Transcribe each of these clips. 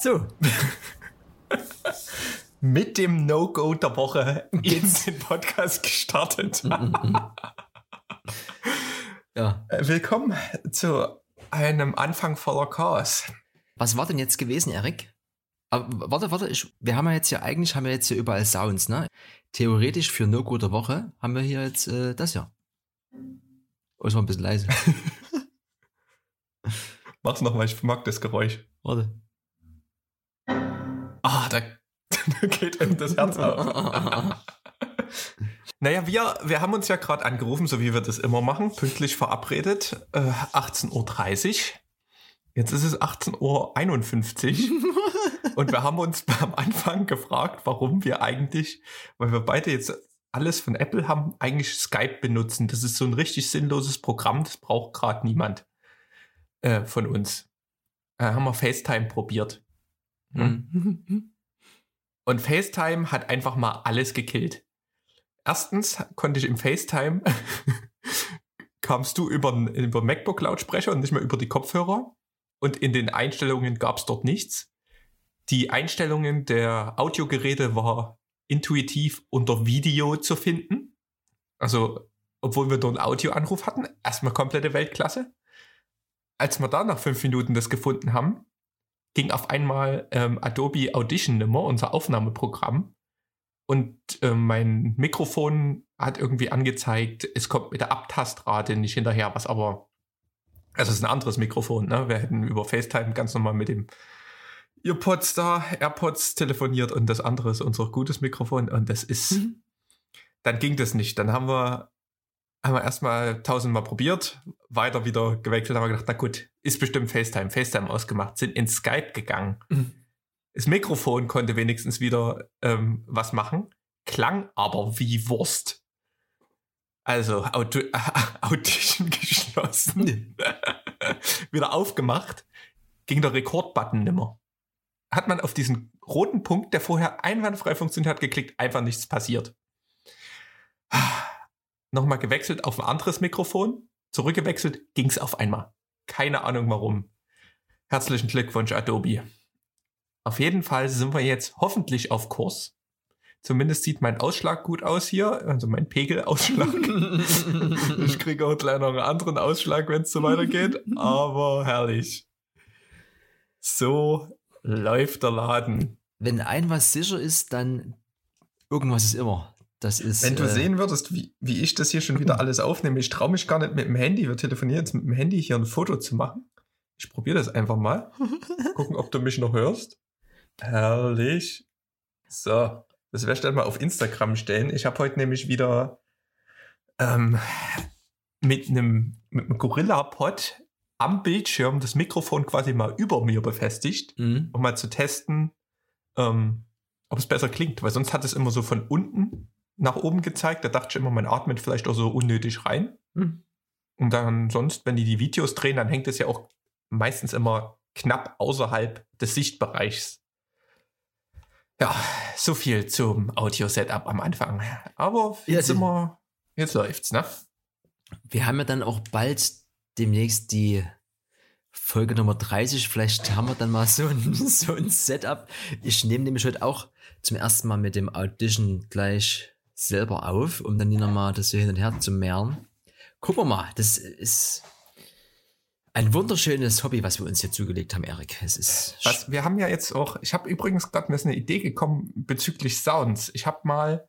So. Mit dem No-Go der Woche in den Podcast gestartet. Ja. Äh, Willkommen zu einem Anfang voller Chaos. Was war denn jetzt gewesen, Erik? Aber warte, warte, ich, wir haben ja jetzt hier, eigentlich haben wir jetzt hier überall Sounds, ne? Theoretisch für No Go der Woche haben wir hier jetzt äh, das ja. Oh, es war ein bisschen leise. Mach's nochmal, ich mag das Geräusch. Warte. Ah, da, da geht einem das Herz auf. Naja, wir, wir haben uns ja gerade angerufen, so wie wir das immer machen, pünktlich verabredet, äh, 18.30 Uhr. Jetzt ist es 18.51 Uhr und wir haben uns am Anfang gefragt, warum wir eigentlich, weil wir beide jetzt alles von Apple haben, eigentlich Skype benutzen. Das ist so ein richtig sinnloses Programm, das braucht gerade niemand äh, von uns. Äh, haben wir FaceTime probiert. Hm? Und FaceTime hat einfach mal alles gekillt. Erstens konnte ich im FaceTime, kamst du über, über MacBook-Lautsprecher und nicht mehr über die Kopfhörer. Und in den Einstellungen gab es dort nichts. Die Einstellungen der Audiogeräte war intuitiv unter Video zu finden. Also, obwohl wir dort einen Audioanruf hatten, erstmal komplette Weltklasse. Als wir da nach fünf Minuten das gefunden haben, ging auf einmal ähm, Adobe Audition nimmer, unser Aufnahmeprogramm. Und ähm, mein Mikrofon hat irgendwie angezeigt, es kommt mit der Abtastrate nicht hinterher, was aber, also es ist ein anderes Mikrofon, ne? Wir hätten über FaceTime ganz normal mit dem Earpods da, AirPods telefoniert und das andere ist unser gutes Mikrofon und das ist, Mhm. dann ging das nicht. Dann haben wir, haben wir erstmal tausendmal probiert, weiter wieder gewechselt, haben wir gedacht, na gut, ist bestimmt FaceTime, FaceTime ausgemacht, sind in Skype gegangen. Mhm. Das Mikrofon konnte wenigstens wieder ähm, was machen, klang aber wie Wurst. Also Auto Audition geschlossen, wieder aufgemacht, ging der Rekordbutton nimmer. Hat man auf diesen roten Punkt, der vorher einwandfrei funktioniert hat, geklickt, einfach nichts passiert. Nochmal gewechselt auf ein anderes Mikrofon, zurückgewechselt, ging's auf einmal. Keine Ahnung warum. Herzlichen Glückwunsch, Adobe. Auf jeden Fall sind wir jetzt hoffentlich auf Kurs. Zumindest sieht mein Ausschlag gut aus hier, also mein Pegelausschlag. ich kriege auch gleich noch einen anderen Ausschlag, wenn es so weitergeht. Aber herrlich. So läuft der Laden. Wenn ein was sicher ist, dann irgendwas ist immer. Das ist. Wenn du äh, sehen würdest, wie, wie ich das hier schon wieder alles aufnehme, ich traue mich gar nicht mit dem Handy, wir telefonieren jetzt mit dem Handy hier ein Foto zu machen. Ich probiere das einfach mal. Gucken, ob du mich noch hörst. Herrlich. So, das werde ich dann mal auf Instagram stellen. Ich habe heute nämlich wieder ähm, mit einem mit einem Gorilla-Pod am Bildschirm das Mikrofon quasi mal über mir befestigt, mhm. um mal zu testen, ähm, ob es besser klingt. Weil sonst hat es immer so von unten nach oben gezeigt. Da dachte ich immer, man atmet vielleicht auch so unnötig rein. Mhm. Und dann sonst, wenn die die Videos drehen, dann hängt es ja auch meistens immer knapp außerhalb des Sichtbereichs. Ja, so viel zum Audio-Setup am Anfang. Aber Ja, jetzt, die- wir, jetzt läuft's, ne? Wir haben ja dann auch bald demnächst die Folge Nummer 30. Vielleicht haben wir dann mal so ein, so ein Setup. Ich nehme nämlich heute auch zum ersten Mal mit dem Audition gleich selber auf, um dann hier nochmal das so hin und her zu mehren. Gucken wir mal. Das ist ein wunderschönes Hobby, was wir uns hier zugelegt haben, Erik. Es ist. Was, wir haben ja jetzt auch, ich habe übrigens gerade mir ist eine Idee gekommen bezüglich Sounds. Ich habe mal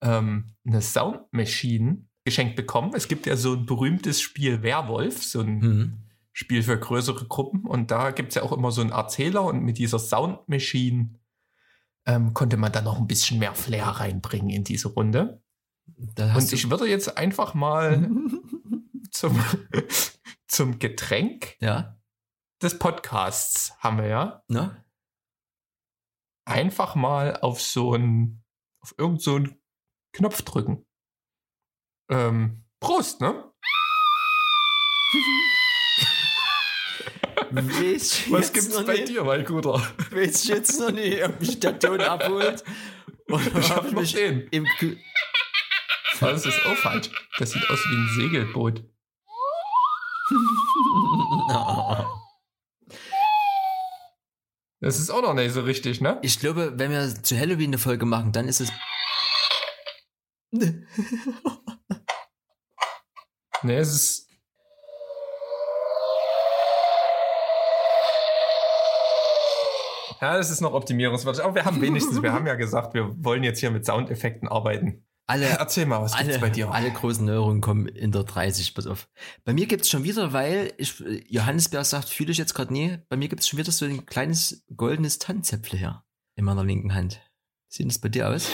ähm, eine Sound Machine geschenkt bekommen. Es gibt ja so ein berühmtes Spiel Werwolf, so ein Mhm. Spiel für größere Gruppen. Und da gibt es ja auch immer so einen Erzähler und mit dieser Sound Machine ähm, konnte man dann noch ein bisschen mehr Flair reinbringen in diese Runde. Und ich würde jetzt einfach mal zum, zum Getränk ja, des Podcasts haben wir ja ne? einfach mal auf so ein, auf irgend so einen Knopf drücken. Ähm, Prost, ne? Was gibt's bei nicht. dir, mein Guter? Weiß ich jetzt noch nicht, ob mich der Ton abholt. Oder Ich hab noch mich stehen. im Kü das ist auch falsch. Das sieht aus wie ein Segelboot. Das ist auch noch nicht so richtig, ne? Ich glaube, wenn wir zu Halloween eine Folge machen, dann ist es. nee, es ist. Ja, das ist noch optimierungswürdig. Aber wir haben wenigstens, wir haben ja gesagt, wir wollen jetzt hier mit Soundeffekten arbeiten. Alle, Erzähl mal, was alle, gibt's bei dir? Alle großen Neuerungen kommen in der 30, pass auf. Bei mir gibt's schon wieder, weil ich, Johannesberg sagt, fühle ich jetzt gerade nie, bei mir gibt's schon wieder so ein kleines goldenes Tannenzäpfle her in meiner linken Hand. Sieht das bei dir aus?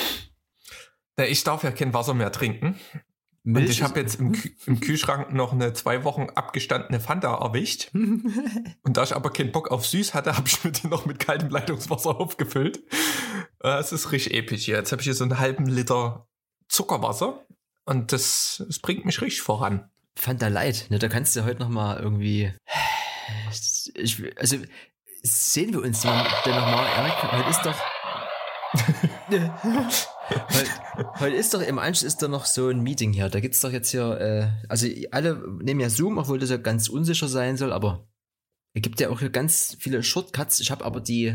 Na, Ich darf ja kein Wasser mehr trinken. Milch und ich habe jetzt im, im Kühlschrank noch eine zwei Wochen abgestandene Fanta erwischt. Und da ich aber keinen Bock auf süß hatte, habe ich mir die noch mit kaltem Leitungswasser aufgefüllt. Äh, Es ist richtig episch hier. Jetzt habe ich hier so einen halben Liter Zuckerwasser. Und das, das bringt mich richtig voran. Fanta Light, ne, da kannst du heute noch mal irgendwie. Ich, also sehen wir uns dann denn noch mal, Erik? Heute ist doch. Heute, heute ist doch im Anschluss ist da noch so ein Meeting hier. Da gibt's doch jetzt hier, äh, also alle nehmen ja Zoom, obwohl das ja ganz unsicher sein soll, aber es gibt ja auch hier ganz viele Shortcuts. Ich habe aber die,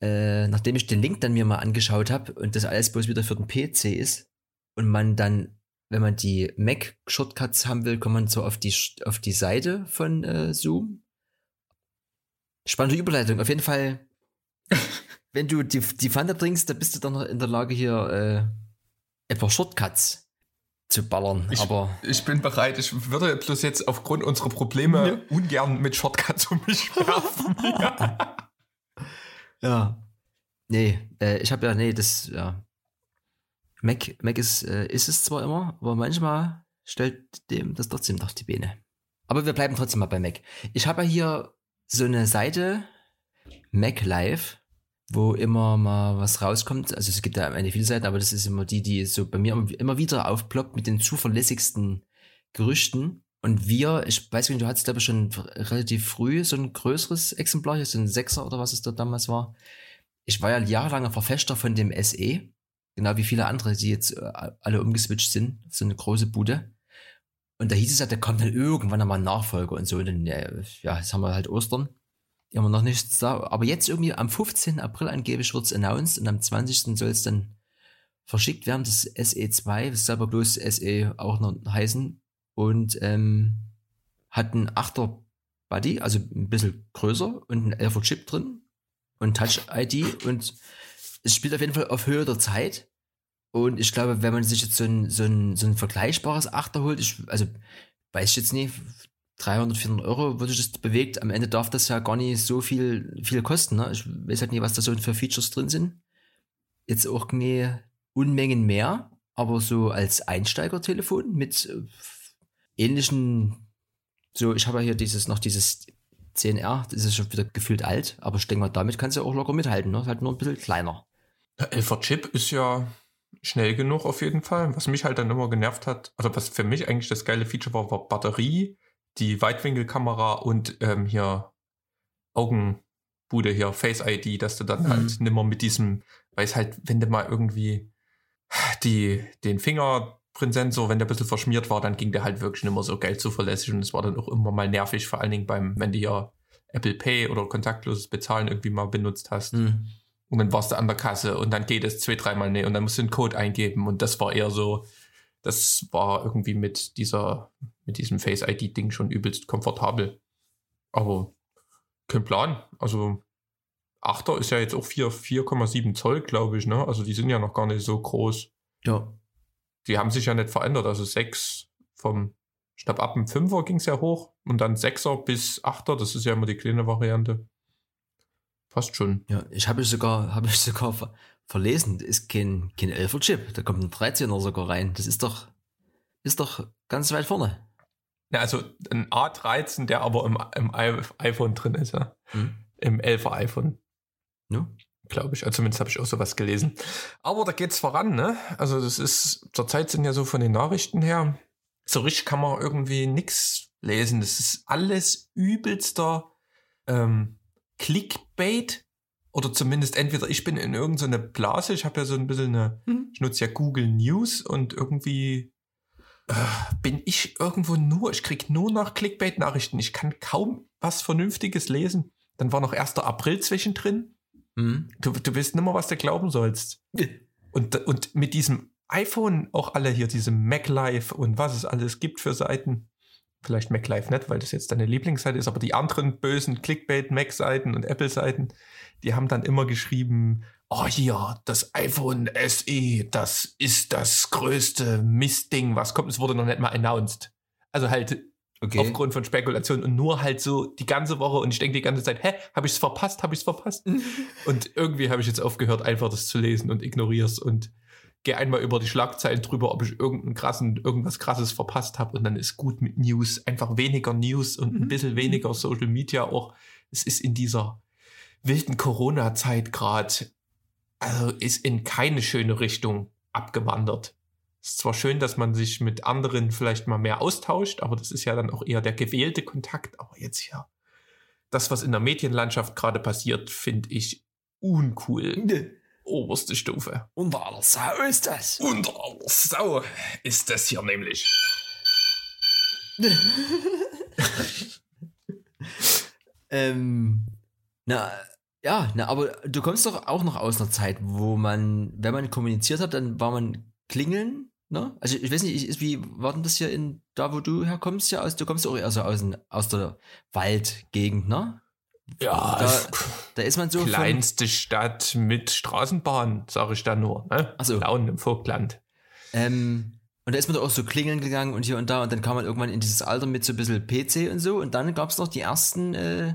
äh, nachdem ich den Link dann mir mal angeschaut habe und das alles bloß wieder für den PC ist und man dann wenn man die Mac-Shortcuts haben will, kommt man so auf die, auf die Seite von äh, Zoom. Spannende Überleitung. Auf jeden Fall, wenn du die, die Fanta trinkst, dann bist du dann noch in der Lage, hier äh, etwa Shortcuts zu ballern. Ich- Aber Ich bin bereit. Ich würde bloß jetzt aufgrund unserer Probleme ungern mit Shortcuts um mich werfen. ja. Nee, äh, ich habe ja, nee, das, ja. Mac, Mac ist, äh, ist es zwar immer, aber manchmal stellt dem das trotzdem noch die Beine. Aber wir bleiben trotzdem mal bei Mac. Ich habe ja hier so eine Seite, Mac Live, wo immer mal was rauskommt. Also es gibt ja viele Seiten, aber das ist immer die, die so bei mir immer- wieder aufploppt mit den zuverlässigsten Gerüchten. Und wir, ich weiß nicht, du hattest glaube ich schon relativ früh so ein größeres Exemplar, so ein Sechser oder was es da damals war. Ich war ja jahrelanger Verfechter von dem SE, genau wie viele andere, die jetzt äh, alle umgeswitcht sind, so eine große Bude. Und da hieß es ja, da kommt dann irgendwann einmal ein Nachfolger und so. Und dann, ja, jetzt haben wir halt Ostern. Immer noch nichts da. Aber jetzt irgendwie am 15. April angeblich wird's announced und am 20. soll es dann verschickt werden, das SE2, das soll aber bloß SE auch noch heißen. Und ähm, hat einen 8er Body, also ein bisschen größer und einen 11er Chip drin und Touch-ID und es spielt auf jeden Fall auf Höhe der Zeit. Und ich glaube, wenn man sich jetzt so ein, so ein, so ein vergleichbares Achter holt, ich, also weiß ich jetzt nicht, 300, 400 Euro würde das bewegt. Am Ende darf das ja gar nicht so viel, viel kosten. Ne? Ich weiß halt nicht, was da so für Features drin sind. Jetzt auch nie Unmengen mehr, aber so als Einsteigertelefon mit äh, ähnlichen, so, ich habe ja hier dieses, noch dieses 10R, das ist schon wieder gefühlt alt, aber ich denke mal, damit kannst du auch locker mithalten, ne? Ist Halt nur ein bisschen kleiner. Der Elfer Chip ist ja schnell genug auf jeden Fall. Was mich halt dann immer genervt hat, also was für mich eigentlich das geile Feature war, war Batterie, die Weitwinkelkamera und ähm, hier Augenbude hier, Face ID, dass du dann Mhm. halt nimmer mit diesem, weil es halt, wenn du mal irgendwie die, den Fingerprintsensor, wenn der ein bisschen verschmiert war, dann ging der halt wirklich nicht mehr so geil zuverlässig und es war dann auch immer mal nervig, vor allen Dingen beim, wenn du hier Apple Pay oder kontaktloses Bezahlen irgendwie mal benutzt hast. Hm. Und dann warst du an der Kasse und dann geht es zwei, dreimal nicht und dann musst du einen Code eingeben und das war eher so, das war irgendwie mit dieser, mit diesem Face ID-Ding schon übelst komfortabel. Aber kein Plan. Also Achter ist ja jetzt auch 4 4,7 Zoll, glaube ich, ne? Also die sind ja noch gar nicht so groß. Ja. Die haben sich ja nicht verändert. Also 6 vom, ich glaube, ab dem 5er ging es ja hoch und dann 6er bis 8er, das ist ja immer die kleine Variante. Passt schon. Ja, ich habe ich sogar, habe ich sogar verlesen, das ist kein, kein 11er Chip, da kommt ein 13er sogar rein. Das ist doch, ist doch ganz weit vorne. Ja, also ein A13, der aber im, im iPhone drin ist, ja. Hm. Im 11er iPhone, Ja. glaube ich. Also zumindest habe ich auch sowas gelesen. Aber da geht's voran, ne? Also das ist, zurzeit sind ja so von den Nachrichten her, so richtig kann man irgendwie nix lesen. Das ist alles übelster ähm, Clickbait. Oder zumindest entweder ich bin in irgendeine Blase, ich habe ja so ein bisschen eine, Mhm. ich nutze ja Google News und irgendwie äh, bin ich irgendwo nur, ich krieg nur nach Clickbait-Nachrichten. Ich kann kaum was Vernünftiges lesen. Dann war noch 1. April zwischendrin. Mhm. Du, du weißt nicht mehr, was du glauben sollst. und, und mit diesem iPhone auch alle hier, diese MacLife und was es alles gibt für Seiten. Vielleicht MacLife nicht, weil das jetzt deine Lieblingsseite ist, aber die anderen bösen Clickbait-Mac-Seiten und Apple-Seiten, die haben dann immer geschrieben, oh hier, das iPhone SE, das ist das größte Mistding, was kommt. Es wurde noch nicht mal announced. Also halt okay. aufgrund von Spekulationen und nur halt so die ganze Woche und ich denke die ganze Zeit, hä, habe ich es verpasst, habe ich es verpasst? und irgendwie habe ich jetzt aufgehört, einfach das zu lesen und ignoriere es und gehe einmal über die Schlagzeilen drüber, ob ich irgendeinen krassen, irgendwas krasses verpasst habe und dann ist gut mit News. Einfach weniger News und ein mhm. bisschen weniger Social Media auch. Es ist in dieser wilden Corona-Zeit gerade, also ist in keine schöne Richtung abgewandert. Es ist zwar schön, dass man sich mit anderen vielleicht mal mehr austauscht, aber das ist ja dann auch eher der gewählte Kontakt. Aber jetzt hier, das, was in der Medienlandschaft gerade passiert, finde ich uncool. Oberste Stufe. Unter aller Sau ist das. Unter aller Sau ist das hier nämlich. ähm, na, ja, na, aber du kommst doch auch noch aus einer Zeit, wo man, wenn man kommuniziert hat, dann war man klingeln, ne? Also ich weiß nicht, wie war denn das hier in da, wo du herkommst, ja, aus, du kommst auch eher so aus, aus der Waldgegend, ne? Ja, da, da ist man so. Kleinste von, Stadt mit Straßenbahn, sage ich da nur, ne? Also Lauen im Vogtland. Ähm, und da ist man da auch so klingeln gegangen und hier und da und dann kam man irgendwann in dieses Alter mit so ein bisschen PC und so und dann gab es noch die ersten äh,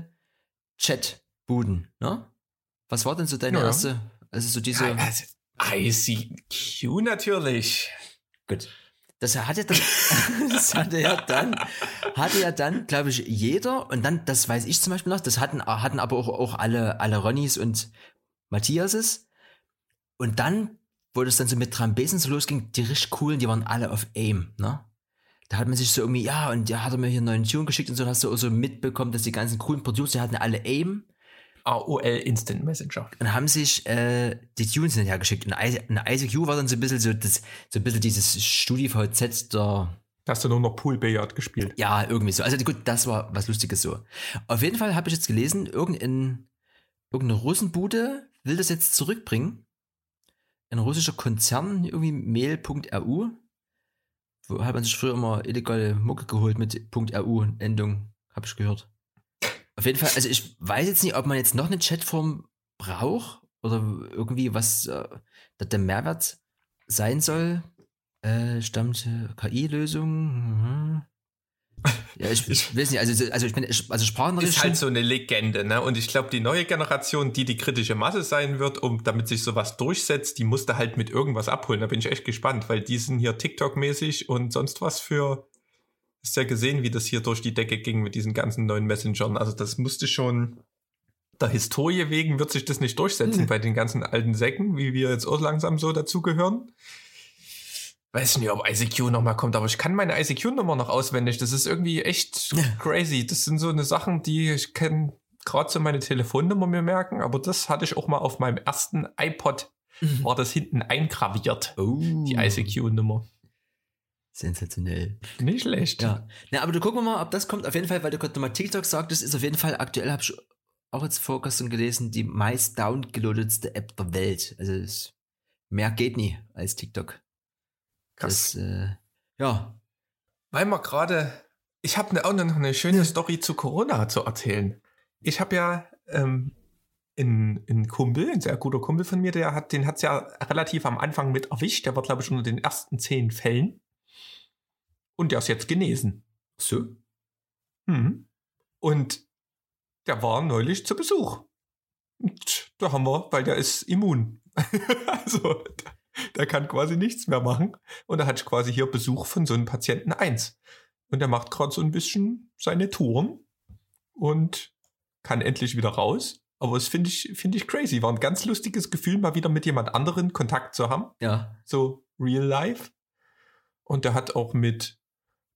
Chat-Buden, ne? Was war denn so deine ja. erste, also so diese. Ja, also ICQ natürlich. Gut. Das hatte dann, das hatte ja dann, hatte ja dann, glaube ich, jeder, und dann, das weiß ich zum Beispiel noch, das hatten, hatten aber auch, auch alle, alle Ronnys und Matthiases. Und dann, wo das dann so mit Trambesen so losging, die richtig coolen, die waren alle auf AIM, ne? Da hat man sich so irgendwie, ja, und ja, hat er mir hier einen neuen Tune geschickt und so, hast du auch so mitbekommen, dass die ganzen coolen Producer hatten alle AIM. AOL Instant Messenger. Und haben sich äh, die Tunes hinterher geschickt. Und ICQ war dann so ein bisschen so, das, so ein bisschen dieses StudiVZ der. Hast du nur noch Poolbillard gespielt? Ja, irgendwie so. Also gut, das war was Lustiges so. Auf jeden Fall habe ich jetzt gelesen, irgendein, irgendeine Russenbude will das jetzt zurückbringen. Ein russischer Konzern, irgendwie mail.ru. Wo hat man sich früher immer illegale Mucke geholt mit .ru-Endung, habe ich gehört. Auf jeden Fall, also ich weiß jetzt nicht, ob man jetzt noch eine Chatform braucht oder irgendwie was äh, der Mehrwert sein soll. Äh, stammt KI-Lösung. Mhm. Ja, ich, ich weiß nicht, also, also ich bin, also Sprachnachrichten. Ist halt so eine Legende, ne? Und ich glaube, die neue Generation, die die kritische Masse sein wird, um damit sich sowas durchsetzt, die musste halt mit irgendwas abholen. Da bin ich echt gespannt, weil die sind hier TikTok-mäßig und sonst was für hast ja gesehen, wie das hier durch die Decke ging mit diesen ganzen neuen Messengern. Also das musste schon der Historie wegen wird sich das nicht durchsetzen mhm. bei den ganzen alten Säcken, wie wir jetzt auch langsam so dazugehören. Weiß nicht, ob ICQ nochmal kommt, aber ich kann meine ICQ-Nummer noch auswendig. Das ist irgendwie echt ja. crazy. Das sind so eine Sachen, die ich kann gerade so meine Telefonnummer mir merken, aber das hatte ich auch mal auf meinem ersten iPod, mhm. war das hinten eingraviert, oh. die ICQ-Nummer. Sensationell. Nicht schlecht. Ja. Na, aber du gucken wir mal, ob das kommt. Auf jeden Fall, weil du gerade nochmal TikTok sagtest, ist auf jeden Fall aktuell, habe ich auch jetzt vorgestern gelesen, die meist downgeloadetste App der Welt. Also es, mehr geht nie als TikTok. Krass. Das, äh, ja. Weil wir gerade, ich habe ne, auch noch eine schöne Story zu Corona zu erzählen. Ich habe ja ähm, in, in Kumpel, ein sehr guter Kumpel von mir, der hat, den hat's ja relativ am Anfang mit erwischt. Der war, glaube ich, unter den ersten zehn Fällen. Und der ist jetzt genesen. So. Mhm. Und der war neulich zu Besuch. Und da haben wir, weil der ist immun. also, der kann quasi nichts mehr machen. Und hatte ich quasi hier Besuch von so einem Patienten 1. Und der macht gerade so ein bisschen seine Touren und kann endlich wieder raus. Aber das finde ich, finde ich crazy. War ein ganz lustiges Gefühl, mal wieder mit jemand anderen Kontakt zu haben. Ja. So real life. Und der hat auch mit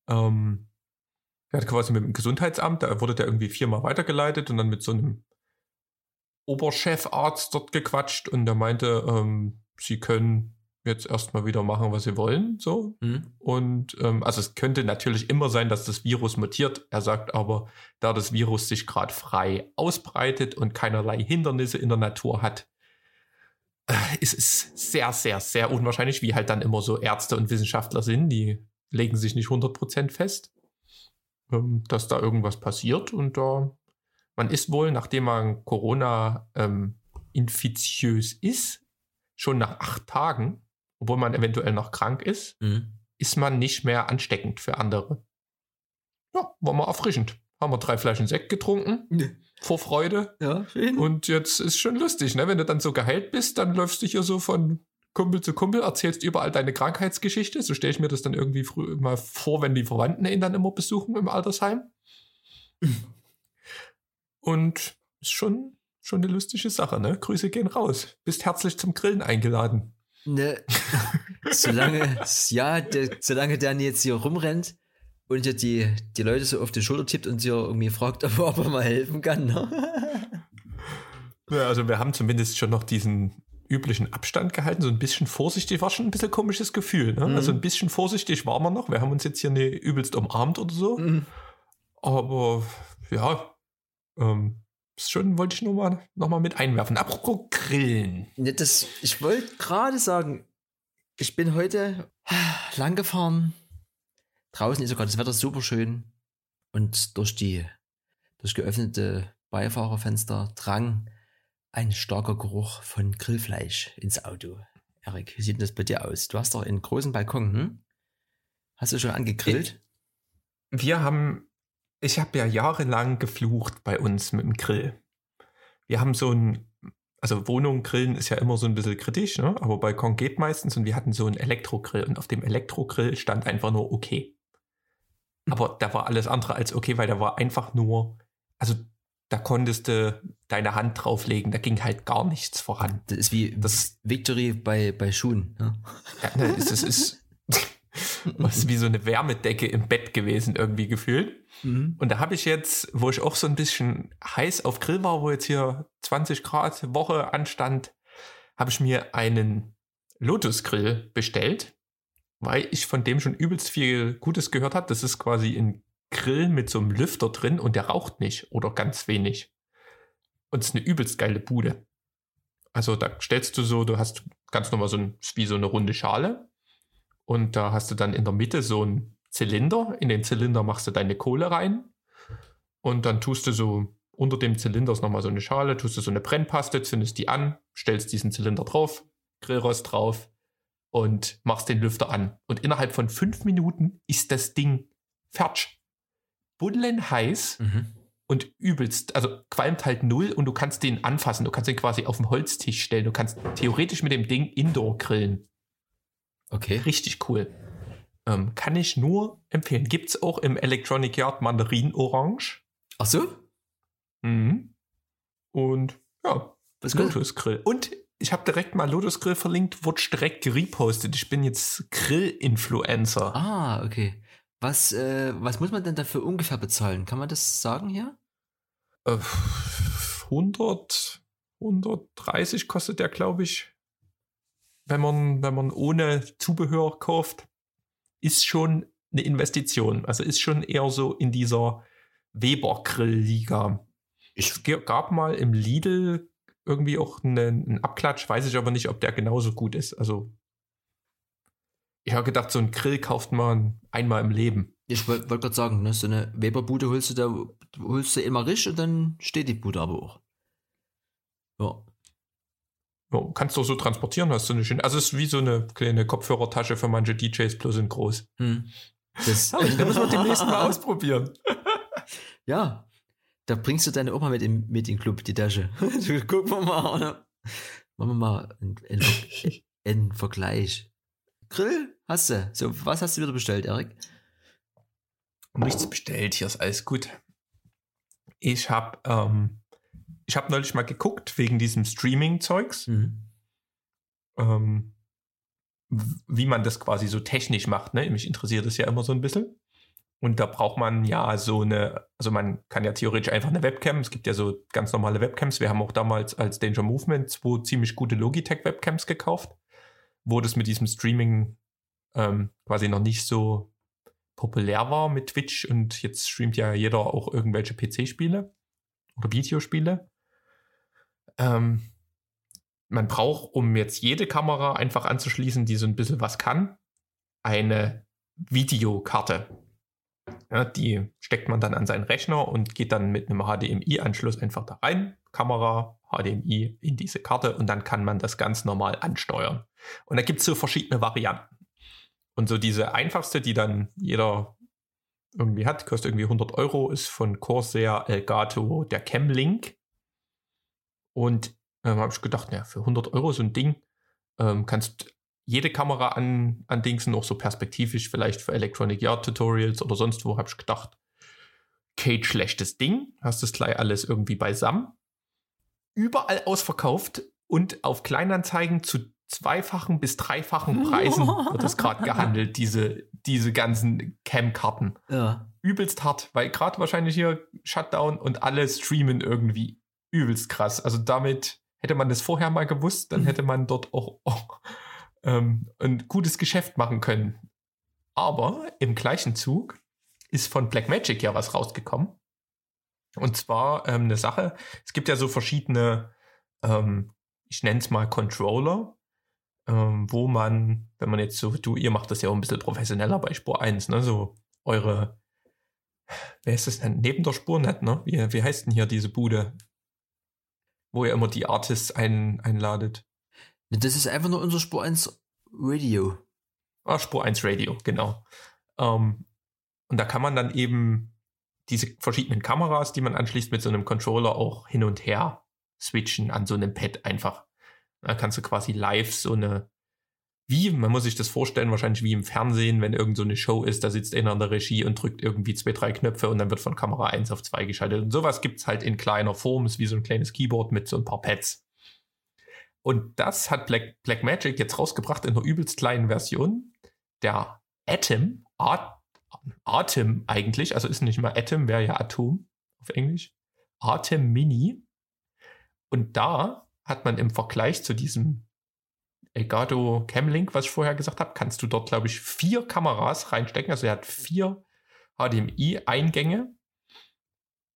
ähm, er hat quasi mit dem Gesundheitsamt, da wurde der irgendwie viermal weitergeleitet und dann mit so einem Oberchefarzt dort gequatscht und der meinte, ähm, sie können jetzt erstmal wieder machen, was sie wollen. So. Mhm. Und ähm, also es könnte natürlich immer sein, dass das Virus mutiert. Er sagt aber, da das Virus sich gerade frei ausbreitet und keinerlei Hindernisse in der Natur hat, äh, ist es sehr, sehr, sehr unwahrscheinlich, wie halt dann immer so Ärzte und Wissenschaftler sind, die legen sich nicht 100% fest, ähm, dass da irgendwas passiert. Und da, man ist wohl, nachdem man Corona ähm, infiziös ist, schon nach acht Tagen, obwohl man eventuell noch krank ist, Mhm. ist man nicht mehr ansteckend für andere. Ja, war mal erfrischend. Haben wir drei Flaschen Sekt getrunken, vor Freude. Ja, schön. Und jetzt ist schon lustig, ne? Wenn du dann so geheilt bist, dann läufst du hier so von Kumpel zu Kumpel, erzählst überall deine Krankheitsgeschichte. So stelle ich mir das dann irgendwie früh mal vor, wenn die Verwandten ihn dann immer besuchen im Altersheim. Und ist schon, schon eine lustige Sache, ne? Grüße gehen raus. Bist herzlich zum Grillen eingeladen. Ne, solange, ja, der, solange der jetzt hier rumrennt und dir die, die Leute so auf die Schulter tippt und dir irgendwie fragt, ob er, ob er mal helfen kann. Ne? Ja, also wir haben zumindest schon noch diesen üblichen Abstand gehalten, so ein bisschen vorsichtig, war schon ein bisschen komisches Gefühl. Ne? Mhm. Also ein bisschen vorsichtig waren wir noch. Wir haben uns jetzt hier nicht übelst umarmt oder so. Mhm. Aber ja, ähm, schon wollte ich nur mal, noch mal mit einwerfen. Apropos Grillen. Ne, das, ich wollte gerade sagen, ich bin heute lang gefahren. Draußen ist sogar das Wetter super schön. Und durch die durch geöffnete Beifahrerfenster drang ein starker Geruch von Grillfleisch ins Auto. Erik, wie sieht denn das bei dir aus? Du hast doch einen großen Balkon, hm? Hast du schon angegrillt? Wir haben, ich habe ja jahrelang geflucht bei uns mit dem Grill. Wir haben so ein, also Wohnung grillen ist ja immer so ein bisschen kritisch, ne? aber Balkon geht meistens und wir hatten so einen Elektrogrill und auf dem Elektrogrill stand einfach nur okay. Aber da war alles andere als okay, weil da war einfach nur, also da konntest du deine Hand drauflegen, da ging halt gar nichts voran. Das ist wie Das- Victory bei, bei Schuhen. Ja? Ja, ne, es ist, es ist, ist wie so eine Wärmedecke im Bett gewesen, irgendwie gefühlt. Mhm. Und da habe ich jetzt, wo ich auch so ein bisschen heiß auf Grill war, wo jetzt hier 20 Grad Woche anstand, habe ich mir einen Lotus Grill bestellt, weil ich von dem schon übelst viel Gutes gehört habe. Das ist quasi ein Grill mit so einem Lüfter drin und der raucht nicht oder ganz wenig. Und es ist eine übelst geile Bude. Also da stellst du so, du hast ganz normal so ein, wie so eine runde Schale und da hast du dann in der Mitte so einen Zylinder. In den Zylinder machst du deine Kohle rein und dann tust du so unter dem Zylinder ist nochmal so eine Schale, tust du so eine Brennpaste, zündest die an, stellst diesen Zylinder drauf, Grillrost drauf und machst den Lüfter an. Und innerhalb von fünf Minuten ist das Ding fertig. Buddeln heiß Mhm. und übelst, also qualmt halt null und du kannst den anfassen. Du kannst den quasi auf den Holztisch stellen. Du kannst theoretisch mit dem Ding Indoor grillen. Okay. Richtig cool. Ähm, kann ich nur empfehlen. Gibt's auch im Electronic Yard Mandarin Orange. Ach so? Mhm. Und ja, Was gut. Lotus Grill. Und ich habe direkt mal Lotus Grill verlinkt, wurde direkt gerepostet. Ich bin jetzt Grill-Influencer. Ah, okay. Was, äh, was muss man denn dafür ungefähr bezahlen? Kann man das sagen hier? Äh, 100, 130 kostet der, glaube ich. Wenn man, wenn man ohne Zubehör kauft, ist schon eine Investition. Also ist schon eher so in dieser Weber-Grill-Liga. Es gab mal im Lidl irgendwie auch einen, einen Abklatsch, weiß ich aber nicht, ob der genauso gut ist. Also ich habe gedacht, so einen Grill kauft man einmal im Leben. Ich wollte wollt gerade sagen, ne, so eine Weberbude holst du da, holst du immer risch und dann steht die Bude aber auch. Ja. Ja, kannst du auch so transportieren, hast du eine schöne. Also es ist wie so eine kleine Kopfhörertasche für manche DJs, bloß in groß. Hm. Das, Da müssen wir demnächst mal ausprobieren. ja. Da bringst du deine Oma mit in, mit in den Club, die Tasche. Gucken wir mal. Machen wir mal einen, einen, einen Vergleich. Grill hast du. So, was hast du wieder bestellt, Erik? Nichts bestellt, hier ist alles gut. Ich habe ähm, ich habe neulich mal geguckt wegen diesem Streaming-Zeugs, Mhm. ähm, wie man das quasi so technisch macht. Ne? Mich interessiert das ja immer so ein bisschen. Und da braucht man ja so eine, also man kann ja theoretisch einfach eine Webcam, es gibt ja so ganz normale Webcams. Wir haben auch damals als Danger Movement zwei ziemlich gute Logitech-Webcams gekauft, wo das mit diesem Streaming ähm, quasi noch nicht so populär war mit Twitch und jetzt streamt ja jeder auch irgendwelche PC-Spiele oder Videospiele. Ähm, man braucht, um jetzt jede Kamera einfach anzuschließen, die so ein bisschen was kann, eine Videokarte. Ja, die steckt man dann an seinen Rechner und geht dann mit einem HDMI-Anschluss einfach da rein. Kamera, HDMI in diese Karte und dann kann man das ganz normal ansteuern. Und da gibt es so verschiedene Varianten. Und so diese einfachste, die dann jeder irgendwie hat, kostet irgendwie 100 Euro, ist von Corsair Elgato der Camlink. Und ähm, habe ich gedacht, naja, für 100 Euro so ein Ding ähm, kannst jede Kamera an, an Dingsen, auch so perspektivisch, vielleicht für Electronic Yard Tutorials oder sonst wo, habe ich gedacht, Kate schlechtes Ding, hast das gleich alles irgendwie beisammen. Überall ausverkauft und auf Kleinanzeigen zu zweifachen bis dreifachen Preisen wird das gerade gehandelt, diese, diese ganzen Cam-Karten. Ja. Übelst hart, weil gerade wahrscheinlich hier Shutdown und alle streamen irgendwie übelst krass. Also damit hätte man das vorher mal gewusst, dann hätte man dort auch, auch ähm, ein gutes Geschäft machen können. Aber im gleichen Zug ist von Blackmagic ja was rausgekommen. Und zwar ähm, eine Sache, es gibt ja so verschiedene, ähm, ich nenne es mal Controller, ähm, wo man, wenn man jetzt so, du, ihr macht das ja auch ein bisschen professioneller bei Spur 1, ne, so eure, wer ist das denn, neben der Spur nicht, ne? Wie, wie heißt denn hier diese Bude? Wo ihr immer die Artists ein, einladet. Das ist einfach nur unser Spur 1 Radio. Ah, Spur 1 Radio, genau. Ähm, und da kann man dann eben diese verschiedenen Kameras, die man anschließt, mit so einem Controller auch hin und her switchen an so einem Pad einfach. Da kannst du quasi live so eine, wie, man muss sich das vorstellen, wahrscheinlich wie im Fernsehen, wenn irgend so eine Show ist, da sitzt einer in der Regie und drückt irgendwie zwei, drei Knöpfe und dann wird von Kamera 1 auf 2 geschaltet. Und sowas gibt's halt in kleiner Form, ist wie so ein kleines Keyboard mit so ein paar Pads. Und das hat Black, Black Magic jetzt rausgebracht in einer übelst kleinen Version. Der Atom, At, Atem eigentlich, also ist nicht mal Atom, wäre ja Atom auf Englisch. Atem Mini. Und da hat man im Vergleich zu diesem Elgato Camlink, was ich vorher gesagt habe, kannst du dort, glaube ich, vier Kameras reinstecken. Also er hat vier HDMI-Eingänge.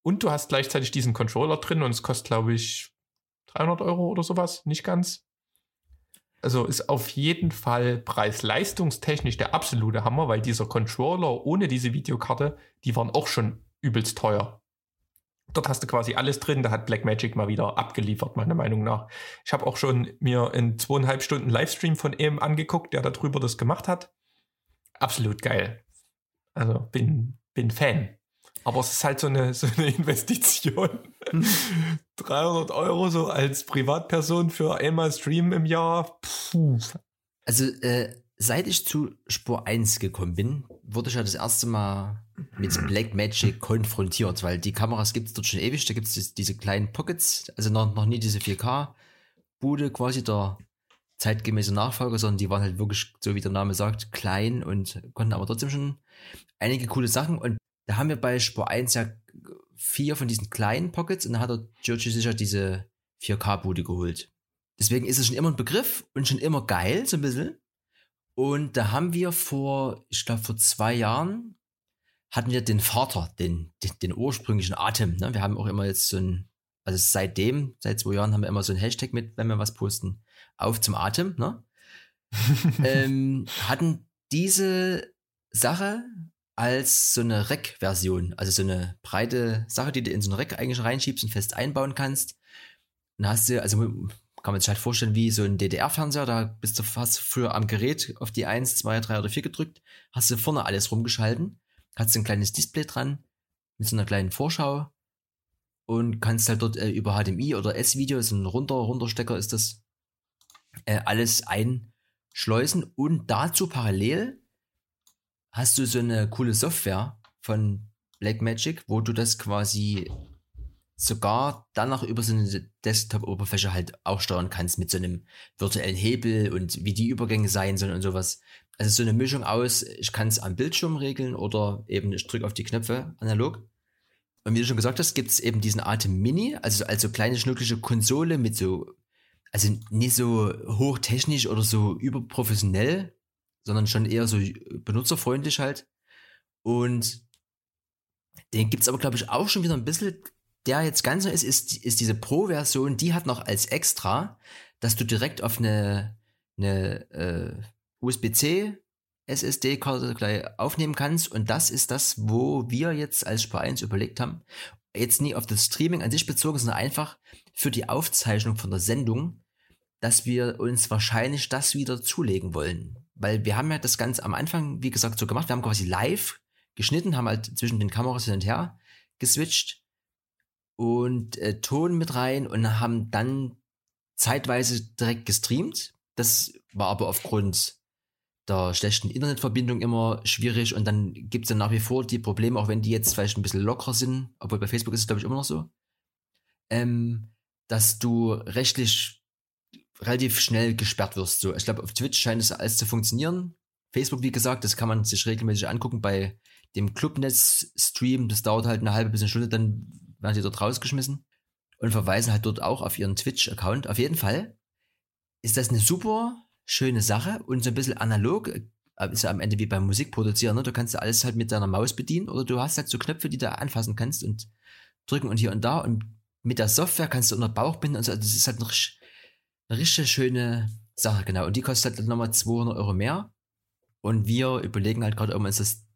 Und du hast gleichzeitig diesen Controller drin und es kostet, glaube ich, 300 Euro oder sowas, nicht ganz. Also ist auf jeden Fall preis-leistungstechnisch der absolute Hammer, weil dieser Controller ohne diese Videokarte, die waren auch schon übelst teuer. Dort hast du quasi alles drin, da hat Blackmagic mal wieder abgeliefert, meiner Meinung nach. Ich habe auch schon mir in zweieinhalb Stunden Livestream von ihm angeguckt, der darüber das gemacht hat. Absolut geil. Also bin, bin Fan. Aber es ist halt so eine, so eine Investition. 300 Euro so als Privatperson für einmal Stream im Jahr. Puh. Also, äh, seit ich zu Spur 1 gekommen bin, wurde ich ja das erste Mal mit Black Magic konfrontiert, weil die Kameras gibt es dort schon ewig. Da gibt es diese kleinen Pockets, also noch, noch nie diese 4K-Bude, quasi der zeitgemäße Nachfolger, sondern die waren halt wirklich, so wie der Name sagt, klein und konnten aber trotzdem schon einige coole Sachen. Und da haben wir bei Spur 1 ja vier von diesen kleinen Pockets und da hat der Georgie sicher diese 4K-Bude geholt. Deswegen ist es schon immer ein Begriff und schon immer geil, so ein bisschen. Und da haben wir vor, ich glaube, vor zwei Jahren hatten wir den Vater, den, den, den ursprünglichen Atem. Ne? Wir haben auch immer jetzt so ein, also seitdem, seit zwei Jahren haben wir immer so ein Hashtag mit, wenn wir was posten, auf zum Atem. Ne? ähm, hatten diese Sache als so eine Rack-Version, also so eine breite Sache, die du in so ein Rack eigentlich reinschiebst und fest einbauen kannst. Dann hast du, also kann man sich halt vorstellen, wie so ein DDR-Fernseher, da bist du fast früher am Gerät auf die 1, 2, 3 oder 4 gedrückt, hast du vorne alles rumgeschalten, hast ein kleines Display dran, mit so einer kleinen Vorschau und kannst halt dort äh, über HDMI oder S-Video, so ein runter, runterstecker ist das, äh, alles einschleusen und dazu parallel hast du so eine coole Software von Blackmagic, wo du das quasi sogar dann noch über so eine Desktop-Oberfläche halt auch steuern kannst mit so einem virtuellen Hebel und wie die Übergänge sein sollen und sowas. Also so eine Mischung aus, ich kann es am Bildschirm regeln oder eben ich drücke auf die Knöpfe analog. Und wie du schon gesagt hast, gibt es eben diesen Atem Mini, also als so kleine schnucklige Konsole mit so also nicht so hochtechnisch oder so überprofessionell, sondern schon eher so benutzerfreundlich halt. Und den gibt's aber, glaube ich, auch schon wieder ein bisschen, der jetzt ganz neu ist, ist, ist diese Pro-Version, die hat noch als extra, dass du direkt auf eine, eine äh, USB-C SSD-Karte gleich aufnehmen kannst. Und das ist das, wo wir jetzt als Spar 1 überlegt haben, jetzt nie auf das Streaming an sich bezogen, sondern einfach für die Aufzeichnung von der Sendung, dass wir uns wahrscheinlich das wieder zulegen wollen. Weil wir haben ja das Ganze am Anfang, wie gesagt, so gemacht. Wir haben quasi live geschnitten, haben halt zwischen den Kameras hin und her geswitcht und äh, Ton mit rein und haben dann zeitweise direkt gestreamt. Das war aber aufgrund der schlechten Internetverbindung immer schwierig und dann gibt es dann nach wie vor die Probleme, auch wenn die jetzt vielleicht ein bisschen lockerer sind, obwohl bei Facebook ist es glaube ich immer noch so, ähm, dass du rechtlich relativ schnell gesperrt wirst. So, ich glaube, auf Twitch scheint es alles zu funktionieren. Facebook, wie gesagt, das kann man sich regelmäßig angucken bei dem Clubnetz-Stream. Das dauert halt eine halbe bis eine Stunde, dann werden sie dort rausgeschmissen und verweisen halt dort auch auf ihren Twitch-Account. Auf jeden Fall ist das eine super schöne Sache und so ein bisschen analog. Äh, ist am Ende wie beim Musikproduzieren, ne? Du kannst alles halt mit deiner Maus bedienen oder du hast halt so Knöpfe, die du anfassen kannst und drücken und hier und da und mit der Software kannst du unter Bauch binden und so. Also das ist halt eine, eine richtig schöne Sache, genau. Und die kostet halt nochmal 200 Euro mehr. Und wir überlegen halt gerade, ob wir uns das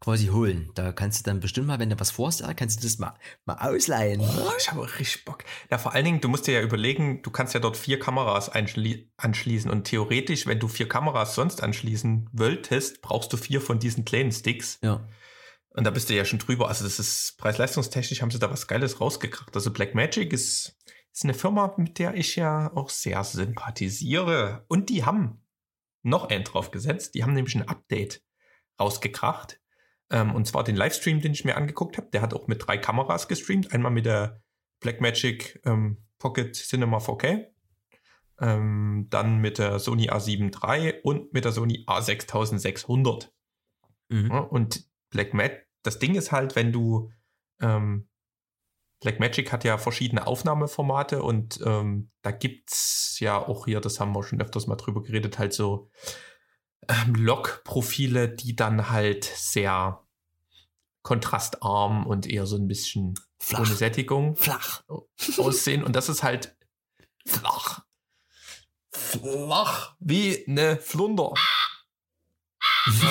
quasi holen. Da kannst du dann bestimmt mal, wenn du was vorhast, kannst du das mal, mal ausleihen. Oh, ich habe richtig Bock. Ja, vor allen Dingen, du musst dir ja überlegen, du kannst ja dort vier Kameras anschließen und theoretisch, wenn du vier Kameras sonst anschließen wolltest, brauchst du vier von diesen kleinen Sticks. Ja. Und da bist du ja schon drüber. Also das ist preis-leistungstechnisch haben sie da was Geiles rausgekracht. Also Blackmagic ist, ist eine Firma, mit der ich ja auch sehr sympathisiere. Und die haben noch einen draufgesetzt. Die haben nämlich ein Update rausgekracht ähm, und zwar den Livestream, den ich mir angeguckt habe. Der hat auch mit drei Kameras gestreamt. Einmal mit der Blackmagic ähm, Pocket Cinema 4K. Ähm, dann mit der Sony A7 III und mit der Sony A6600. Mhm. Ja, und Blackmagic, das Ding ist halt, wenn du ähm, Blackmagic hat ja verschiedene Aufnahmeformate und ähm, da gibt's ja auch hier, das haben wir schon öfters mal drüber geredet, halt so ähm, Log-Profile, die dann halt sehr kontrastarm und eher so ein bisschen flach. ohne Sättigung flach aussehen. Und das ist halt flach. Flach wie eine Flunder.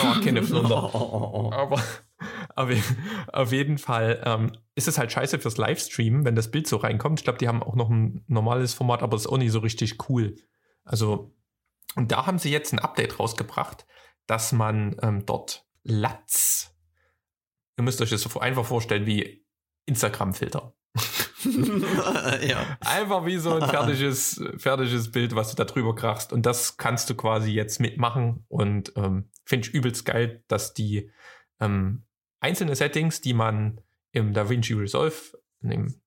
Oh, keine Flunder. Aber auf, auf jeden Fall ähm, ist es halt scheiße fürs Livestreamen, wenn das Bild so reinkommt. Ich glaube, die haben auch noch ein normales Format, aber es ist auch nicht so richtig cool. Also und da haben sie jetzt ein Update rausgebracht, dass man ähm, dort Latz, ihr müsst euch das so einfach vorstellen wie Instagram-Filter. ja. Einfach wie so ein fertiges, fertiges Bild, was du da drüber krachst. Und das kannst du quasi jetzt mitmachen. Und ähm, finde ich übelst geil, dass die ähm, einzelne Settings, die man im DaVinci Resolve, im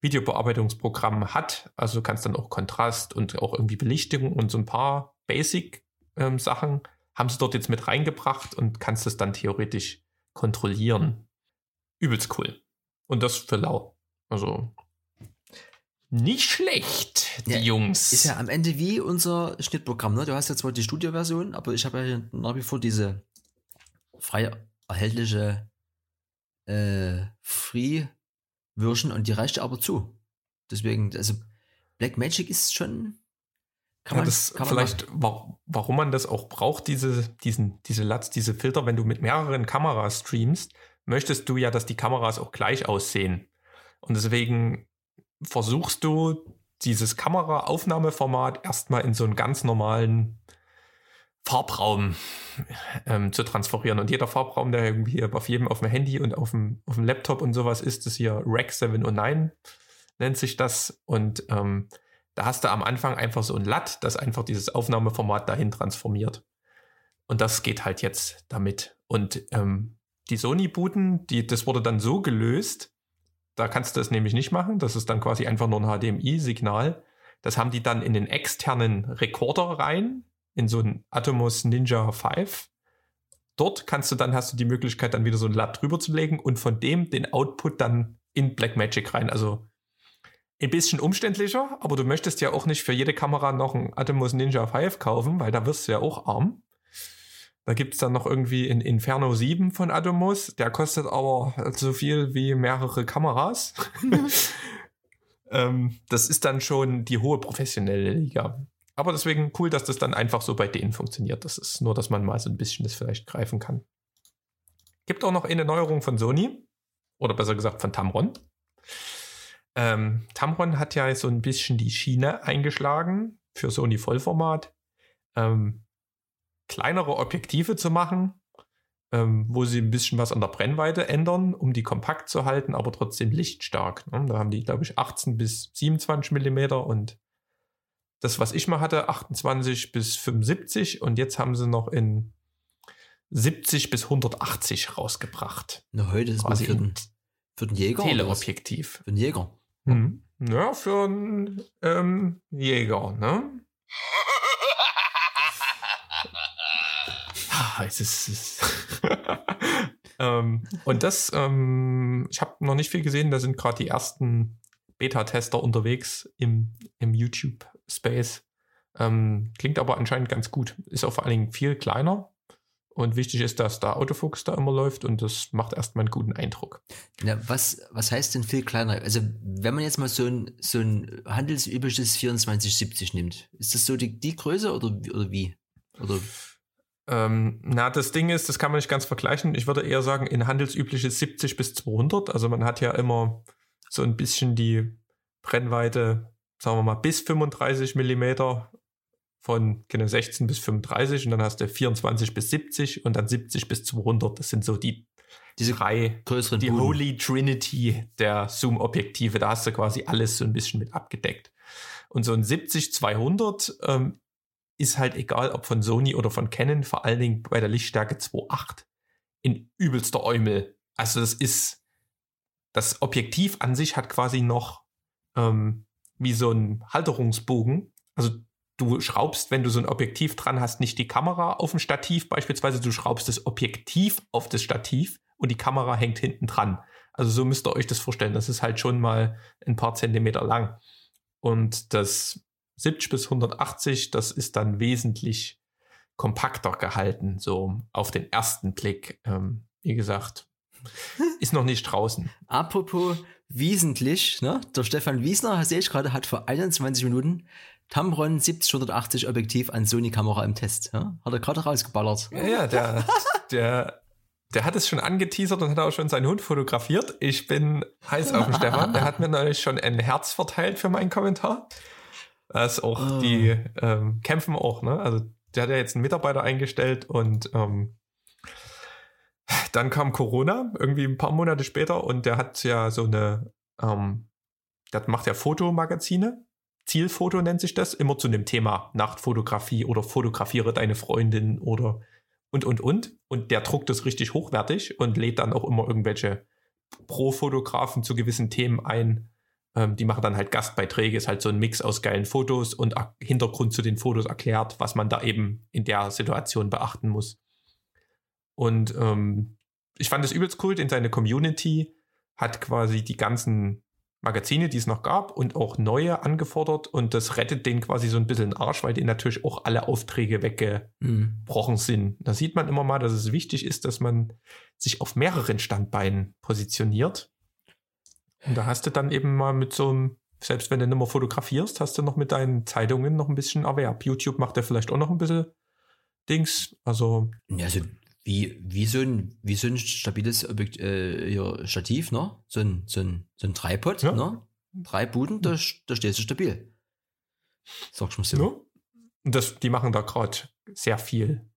Videobearbeitungsprogramm hat, also du kannst dann auch Kontrast und auch irgendwie Belichtung und so ein paar Basic-Sachen ähm, haben sie dort jetzt mit reingebracht und kannst es dann theoretisch kontrollieren. Übelst cool. Und das für lau. Also nicht schlecht, die ja, Jungs. Ist ja am Ende wie unser Schnittprogramm. Ne? Du hast ja zwar die Studioversion, aber ich habe ja nach wie vor diese frei erhältliche äh, Free-Version und die reicht aber zu. Deswegen, also Black Magic ist schon kann ja, man, das kann vielleicht, man warum man das auch braucht, diese, diesen, diese Latz, diese Filter, wenn du mit mehreren Kameras streamst, möchtest du ja, dass die Kameras auch gleich aussehen. Und deswegen versuchst du, dieses Kameraaufnahmeformat erstmal in so einen ganz normalen Farbraum ähm, zu transferieren. Und jeder Farbraum, der irgendwie auf jedem auf dem Handy und auf dem, auf dem Laptop und sowas ist, ist hier Rack 709, nennt sich das. Und ähm, da hast du am Anfang einfach so ein LAT, das einfach dieses Aufnahmeformat dahin transformiert. Und das geht halt jetzt damit. Und ähm, die Sony-Booten, das wurde dann so gelöst, da kannst du das nämlich nicht machen. Das ist dann quasi einfach nur ein HDMI-Signal. Das haben die dann in den externen Rekorder rein, in so einen Atomos Ninja 5. Dort kannst du dann, hast du die Möglichkeit, dann wieder so ein LAT drüber zu legen und von dem den Output dann in Blackmagic rein. Also ein bisschen umständlicher, aber du möchtest ja auch nicht für jede Kamera noch ein Atomos Ninja 5 kaufen, weil da wirst du ja auch arm. Da gibt es dann noch irgendwie ein Inferno 7 von Atomos, der kostet aber so viel wie mehrere Kameras. ähm, das ist dann schon die hohe professionelle Liga. Aber deswegen cool, dass das dann einfach so bei denen funktioniert. Das ist nur, dass man mal so ein bisschen das vielleicht greifen kann. Gibt auch noch eine Neuerung von Sony, oder besser gesagt von Tamron. Ähm, Tamron hat ja so ein bisschen die Schiene eingeschlagen für Sony Vollformat, ähm, kleinere Objektive zu machen, ähm, wo sie ein bisschen was an der Brennweite ändern, um die kompakt zu halten, aber trotzdem lichtstark. Ne? Da haben die, glaube ich, 18 bis 27 Millimeter und das, was ich mal hatte, 28 bis 75 und jetzt haben sie noch in 70 bis 180 rausgebracht. Na, heute ist es für den, für den Jäger. Teleobjektiv. Für den Jäger. Mhm. Ja, für einen ähm, Jäger, ne? Ah, es ist. Es ähm, und das, ähm, ich habe noch nicht viel gesehen, da sind gerade die ersten Beta-Tester unterwegs im, im YouTube-Space. Ähm, klingt aber anscheinend ganz gut. Ist auch vor allen Dingen viel kleiner und wichtig ist, dass der Autofokus da immer läuft und das macht erstmal einen guten Eindruck. Ja, was, was heißt denn viel kleiner? Also, wenn man jetzt mal so ein, so ein handelsübliches 2470 nimmt, ist das so die, die Größe oder, oder wie? Oder? Ähm, na, das Ding ist, das kann man nicht ganz vergleichen. Ich würde eher sagen, in handelsübliches 70 bis 200. Also, man hat ja immer so ein bisschen die Brennweite, sagen wir mal, bis 35 Millimeter von genau 16 bis 35 und dann hast du 24 bis 70 und dann 70 bis 200. Das sind so die diese drei größeren die Buden. Holy Trinity der Zoom-Objektive. Da hast du quasi alles so ein bisschen mit abgedeckt. Und so ein 70-200 ähm, ist halt egal, ob von Sony oder von Canon, vor allen Dingen bei der Lichtstärke 2.8 in übelster Eumel. Also das ist, das Objektiv an sich hat quasi noch ähm, wie so ein Halterungsbogen. Also du schraubst, wenn du so ein Objektiv dran hast, nicht die Kamera auf ein Stativ beispielsweise, du schraubst das Objektiv auf das Stativ und die Kamera hängt hinten dran. Also so müsst ihr euch das vorstellen. Das ist halt schon mal ein paar Zentimeter lang. Und das 70 bis 180, das ist dann wesentlich kompakter gehalten, so auf den ersten Blick. Ähm, wie gesagt, ist noch nicht draußen. Apropos wesentlich, ne? Der Stefan Wiesner, sehe ich gerade, hat vor 21 Minuten Tamron 7080 Objektiv an Sony-Kamera im Test. Ja? Hat er gerade rausgeballert. Ja, ja, der, der, der hat es schon angeteasert und hat auch schon seinen Hund fotografiert. Ich bin heiß auf den Stefan. Der hat mir neulich schon ein Herz verteilt für meinen Kommentar. Das auch, oh. die ähm, kämpfen auch, ne? Also der hat ja jetzt einen Mitarbeiter eingestellt und ähm, dann kam Corona, irgendwie ein paar Monate später, und der hat ja so eine, ähm, der macht ja Fotomagazine Zielfoto nennt sich das, immer zu dem Thema Nachtfotografie oder fotografiere deine Freundin oder und, und, und. Und der druckt das richtig hochwertig und lädt dann auch immer irgendwelche Pro-Fotografen zu gewissen Themen ein. Ähm, die machen dann halt Gastbeiträge, ist halt so ein Mix aus geilen Fotos und Hintergrund zu den Fotos erklärt, was man da eben in der Situation beachten muss. Und ähm, ich fand es übelst cool, denn seine Community hat quasi die ganzen Magazine, die es noch gab und auch neue angefordert und das rettet denen quasi so ein bisschen den Arsch, weil denen natürlich auch alle Aufträge weggebrochen mhm. sind. Da sieht man immer mal, dass es wichtig ist, dass man sich auf mehreren Standbeinen positioniert. Und da hast du dann eben mal mit so einem, selbst wenn du nicht mehr fotografierst, hast du noch mit deinen Zeitungen noch ein bisschen Erwerb. YouTube macht ja vielleicht auch noch ein bisschen Dings. Also. Ja, also wie, wie, so ein, wie so ein stabiles Objekt, äh, Stativ, ne? So ein, so ein, so ein Tripod, ja. ne? Drei Buden, da, da stehst du stabil. Sagst du mal so. Ja. Das, die machen da gerade sehr viel.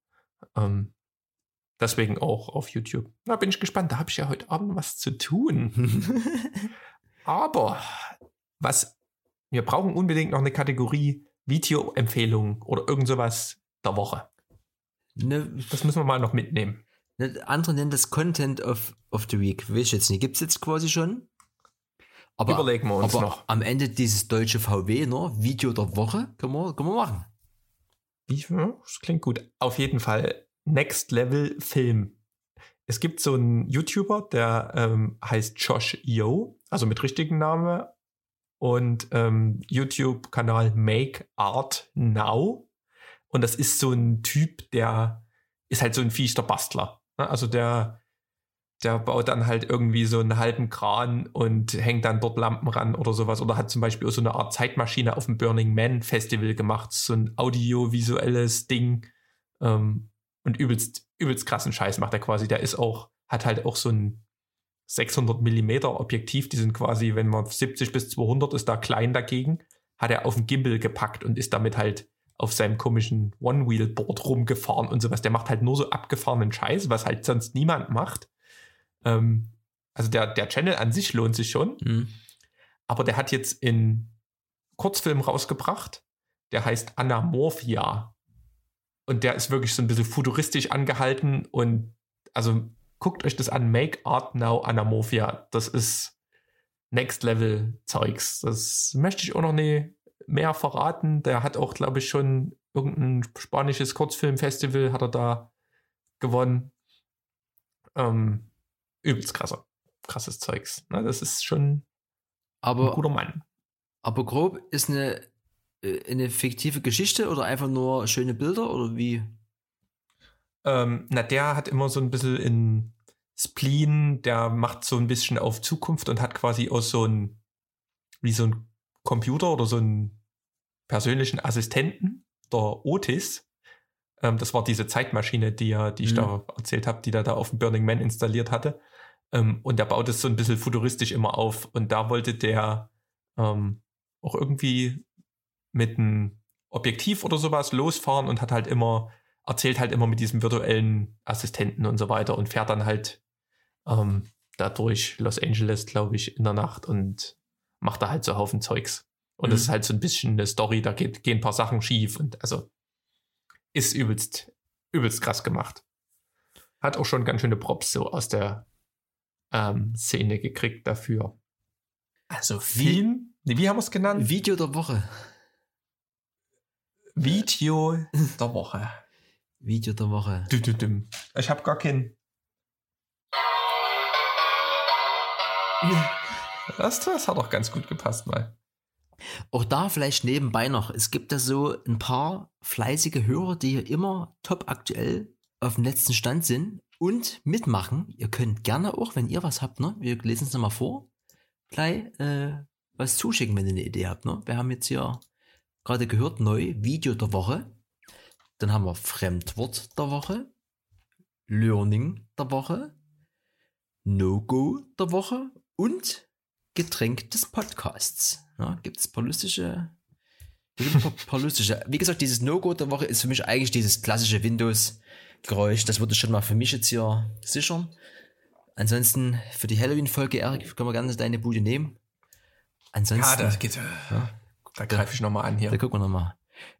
Ähm, deswegen auch auf YouTube. Da bin ich gespannt. Da habe ich ja heute Abend was zu tun. Aber was wir brauchen unbedingt noch eine Kategorie Videoempfehlung oder irgend sowas der Woche. Ne, das müssen wir mal noch mitnehmen. Ne, andere nennen das Content of, of the Week. Weiß ich jetzt nicht. Gibt es jetzt quasi schon? Aber, Überlegen wir uns aber noch. Am Ende dieses deutsche VW, ne? Video der Woche, können wir, können wir machen. Das klingt gut. Auf jeden Fall Next Level Film. Es gibt so einen YouTuber, der ähm, heißt Josh Yo, also mit richtigen Namen und ähm, YouTube-Kanal Make Art Now. Und das ist so ein Typ, der ist halt so ein fiester Bastler. Ne? Also der, der baut dann halt irgendwie so einen halben Kran und hängt dann dort Lampen ran oder sowas. Oder hat zum Beispiel auch so eine Art Zeitmaschine auf dem Burning Man Festival gemacht. So ein audiovisuelles Ding. Ähm, und übelst, übelst krassen Scheiß macht er quasi. Der ist auch, hat halt auch so ein 600 Millimeter Objektiv. Die sind quasi, wenn man 70 bis 200 ist, da klein dagegen. Hat er auf den Gimbal gepackt und ist damit halt auf seinem komischen One-Wheel-Board rumgefahren und sowas. Der macht halt nur so abgefahrenen Scheiß, was halt sonst niemand macht. Ähm, also der, der Channel an sich lohnt sich schon. Mhm. Aber der hat jetzt in Kurzfilm rausgebracht. Der heißt Anamorphia. Und der ist wirklich so ein bisschen futuristisch angehalten und also guckt euch das an. Make Art Now Anamorphia. Das ist Next Level Zeugs. Das möchte ich auch noch nie mehr verraten. Der hat auch, glaube ich, schon irgendein spanisches Kurzfilmfestival hat er da gewonnen. Ähm, übelst krasser, krasses Zeugs. Na, das ist schon aber, ein guter Mann. Aber grob ist eine, äh, eine fiktive Geschichte oder einfach nur schöne Bilder oder wie? Ähm, na, der hat immer so ein bisschen in Spleen, der macht so ein bisschen auf Zukunft und hat quasi aus so ein, wie so ein Computer oder so einen persönlichen Assistenten, der Otis. Ähm, das war diese Zeitmaschine, die, ja, die ich mhm. da erzählt habe, die da, da auf dem Burning Man installiert hatte. Ähm, und der baut es so ein bisschen futuristisch immer auf. Und da wollte der ähm, auch irgendwie mit einem Objektiv oder sowas losfahren und hat halt immer, erzählt halt immer mit diesem virtuellen Assistenten und so weiter und fährt dann halt ähm, da durch Los Angeles, glaube ich, in der Nacht und macht da halt so Haufen Zeugs. Und mhm. das ist halt so ein bisschen eine Story, da geht, gehen ein paar Sachen schief und also ist übelst, übelst krass gemacht. Hat auch schon ganz schöne Props so aus der ähm, Szene gekriegt dafür. Also Film, wie, wie haben wir es genannt? Video der Woche. Video der Woche. Video der Woche. Ich habe gar keinen. Das, das hat auch ganz gut gepasst mal. Auch da vielleicht nebenbei noch, es gibt da so ein paar fleißige Hörer, die hier immer top aktuell auf dem letzten Stand sind und mitmachen. Ihr könnt gerne auch, wenn ihr was habt, ne? wir lesen es nochmal vor, gleich äh, was zuschicken, wenn ihr eine Idee habt. Ne? Wir haben jetzt hier gerade gehört, neu Video der Woche. Dann haben wir Fremdwort der Woche, Learning der Woche, No-Go der Woche und Getränk des Podcasts. Ja, Gibt es paar lustige. Wie gesagt, dieses No-Go der Woche ist für mich eigentlich dieses klassische Windows-Geräusch. Das würde ich schon mal für mich jetzt hier sichern. Ansonsten für die Halloween-Folge, Erik, können wir gerne deine Bude nehmen. Ansonsten. Ja, das geht. Ja, da greife ich nochmal an hier. Da gucken wir nochmal.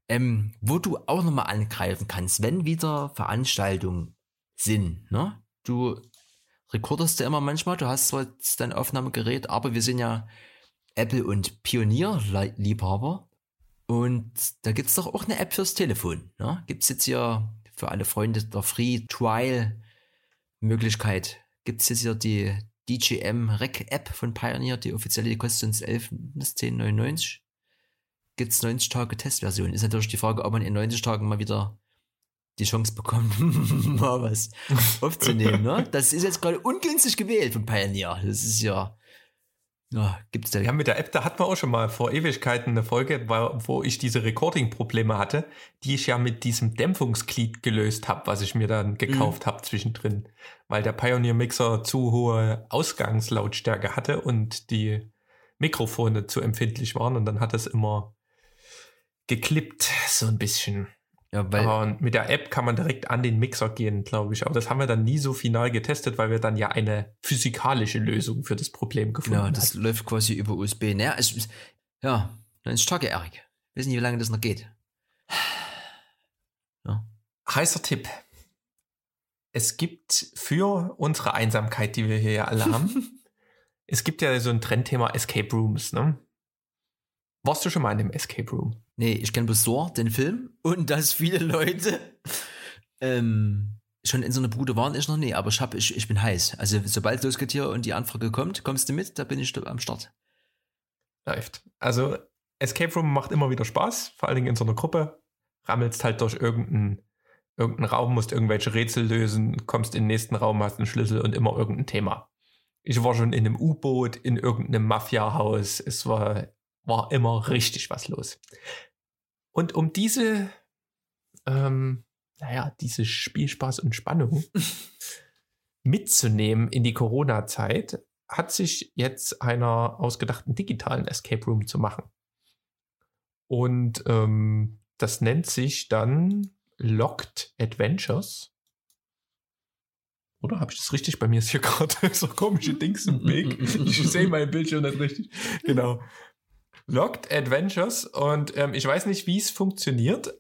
Ähm, wo du auch nochmal angreifen kannst, wenn wieder Veranstaltungen sind. Ne? Du rekorderst ja immer manchmal, du hast zwar dein Aufnahmegerät, aber wir sind ja Apple und Pionier-Liebhaber. Und da gibt es doch auch eine App fürs Telefon. Ne? Gibt es jetzt hier für alle Freunde der Free Trial Möglichkeit, gibt es jetzt hier die DJM Rec App von Pioneer, die offizielle, die kostet uns 11 bis 10,99. Gibt es 90 Tage Testversion. Ist natürlich die Frage, ob man in 90 Tagen mal wieder die Chance bekommt, mal was aufzunehmen. Ne? Das ist jetzt gerade ungünstig gewählt von Pioneer. Das ist ja ja, gibt's da. Ja, mit der App, da hatten wir auch schon mal vor Ewigkeiten eine Folge, wo ich diese Recording-Probleme hatte, die ich ja mit diesem Dämpfungsglied gelöst habe, was ich mir dann gekauft mhm. habe zwischendrin, weil der Pioneer Mixer zu hohe Ausgangslautstärke hatte und die Mikrofone zu empfindlich waren und dann hat es immer geklippt, so ein bisschen. Ja, weil Aber mit der App kann man direkt an den Mixer gehen, glaube ich. Aber das haben wir dann nie so final getestet, weil wir dann ja eine physikalische Lösung für das Problem gefunden haben. Ja, das hatten. läuft quasi über USB. Naja, es, ja, dann ist starke Erik. Wissen nicht, wie lange das noch geht. Ja. Heißer Tipp. Es gibt für unsere Einsamkeit, die wir hier ja alle haben, es gibt ja so ein Trendthema Escape Rooms, ne? Warst du schon mal in dem Escape Room? Nee, ich kenne bloß Saw, den Film, und dass viele Leute ähm, schon in so einer Bude waren, ich noch nie, aber ich, hab, ich, ich bin heiß. Also sobald es losgeht hier und die Anfrage kommt, kommst du mit, da bin ich am Start. läuft. Also Escape Room macht immer wieder Spaß, vor allen Dingen in so einer Gruppe. Rammelst halt durch irgendeinen irgendeinen Raum, musst irgendwelche Rätsel lösen, kommst in den nächsten Raum, hast einen Schlüssel und immer irgendein Thema. Ich war schon in einem U-Boot, in irgendeinem Mafia-Haus. Es war, war immer richtig was los. Und um diese, ähm, naja, diese Spielspaß und Spannung mitzunehmen in die Corona-Zeit, hat sich jetzt einer ausgedachten digitalen Escape Room zu machen. Und ähm, das nennt sich dann Locked Adventures. Oder habe ich das richtig? Bei mir ist hier gerade so komische Dings im Weg. Ich sehe mein Bildschirm nicht richtig. Genau. Locked Adventures. Und ähm, ich weiß nicht, wie es funktioniert.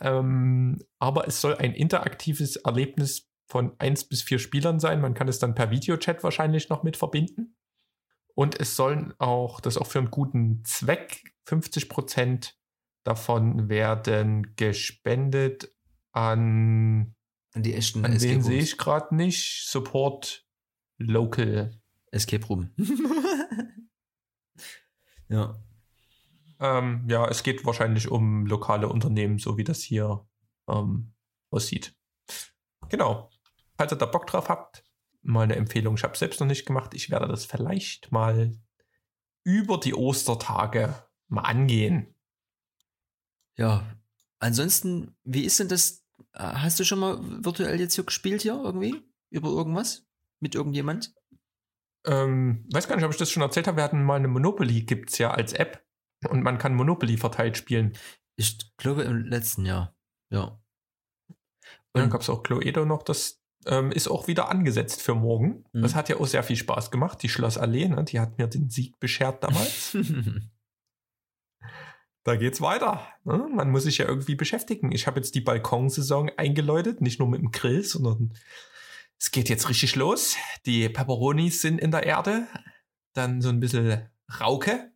Ähm, aber es soll ein interaktives Erlebnis von eins bis vier Spielern sein. Man kann es dann per Videochat wahrscheinlich noch mit verbinden. Und es sollen auch, das auch für einen guten Zweck, 50 Prozent davon werden gespendet an, an die echten an den sehe ich gerade nicht. Support Local. Escape Room. ja. Ähm, ja, es geht wahrscheinlich um lokale Unternehmen, so wie das hier ähm, aussieht. Genau. Falls ihr da Bock drauf habt, mal eine Empfehlung. Ich habe es selbst noch nicht gemacht. Ich werde das vielleicht mal über die Ostertage mal angehen. Ja, ansonsten, wie ist denn das? Hast du schon mal virtuell jetzt hier gespielt hier irgendwie? Über irgendwas? Mit irgendjemand? Ähm, weiß gar nicht, ob ich das schon erzählt habe. Wir hatten mal eine Monopoly, gibt es ja als App. Und man kann Monopoly verteilt spielen. Ich glaube im letzten Jahr. Ja. Und dann gab es auch Cluedo noch, das ähm, ist auch wieder angesetzt für morgen. Mhm. Das hat ja auch sehr viel Spaß gemacht. Die Schlossallee, ne, die hat mir den Sieg beschert damals. da geht's weiter. Ne? Man muss sich ja irgendwie beschäftigen. Ich habe jetzt die Balkonsaison eingeläutet, nicht nur mit dem Grill, sondern es geht jetzt richtig los. Die Peperonis sind in der Erde. Dann so ein bisschen Rauke.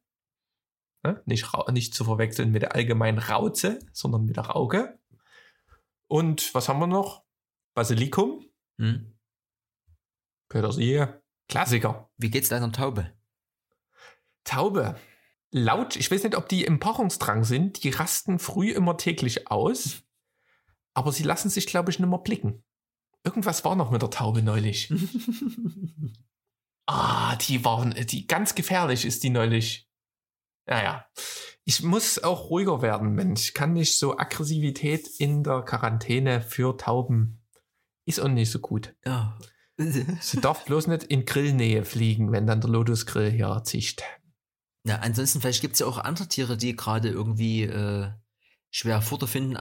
Ne? Nicht, nicht zu verwechseln mit der allgemeinen Rauze, sondern mit der Rauke. Und was haben wir noch? Basilikum. Hm. Petersilie. Klassiker. Wie geht's deiner Taube? Taube laut, ich weiß nicht, ob die im Paarungsdrang sind, die rasten früh immer täglich aus, aber sie lassen sich, glaube ich, nicht mehr blicken. Irgendwas war noch mit der Taube neulich. ah, die waren, die ganz gefährlich ist die neulich. Naja, ich muss auch ruhiger werden, Mensch. Ich kann nicht so Aggressivität in der Quarantäne für Tauben ist auch nicht so gut. Ja. Sie darf bloß nicht in Grillnähe fliegen, wenn dann der Lotusgrill hier zischt. Ja, ansonsten vielleicht gibt es ja auch andere Tiere, die gerade irgendwie äh, schwer Futter finden.